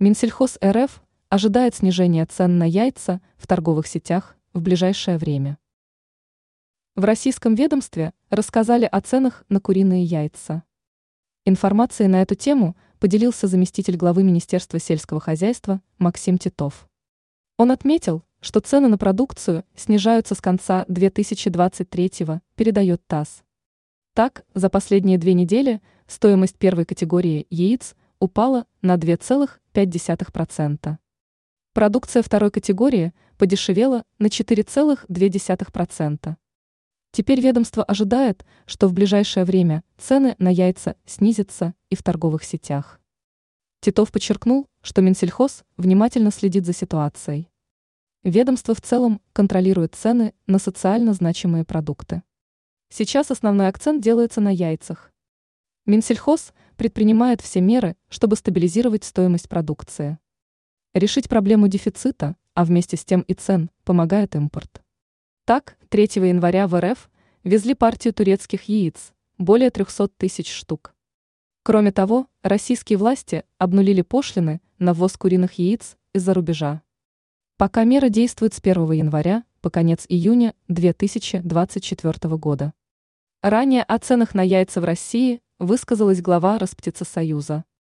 Минсельхоз РФ ожидает снижения цен на яйца в торговых сетях в ближайшее время. В российском ведомстве рассказали о ценах на куриные яйца. Информацией на эту тему поделился заместитель главы Министерства сельского хозяйства Максим Титов. Он отметил, что цены на продукцию снижаются с конца 2023-го, передает ТАСС. Так, за последние две недели стоимость первой категории яиц упала на 2,5%. Продукция второй категории подешевела на 4,2%. Теперь ведомство ожидает, что в ближайшее время цены на яйца снизятся и в торговых сетях. Титов подчеркнул, что Минсельхоз внимательно следит за ситуацией. Ведомство в целом контролирует цены на социально значимые продукты. Сейчас основной акцент делается на яйцах. Минсельхоз предпринимает все меры, чтобы стабилизировать стоимость продукции. Решить проблему дефицита, а вместе с тем и цен, помогает импорт. Так, 3 января в РФ везли партию турецких яиц, более 300 тысяч штук. Кроме того, российские власти обнулили пошлины на ввоз куриных яиц из-за рубежа. Пока мера действует с 1 января по конец июня 2024 года. Ранее о ценах на яйца в России высказалась глава Росптицесоюза.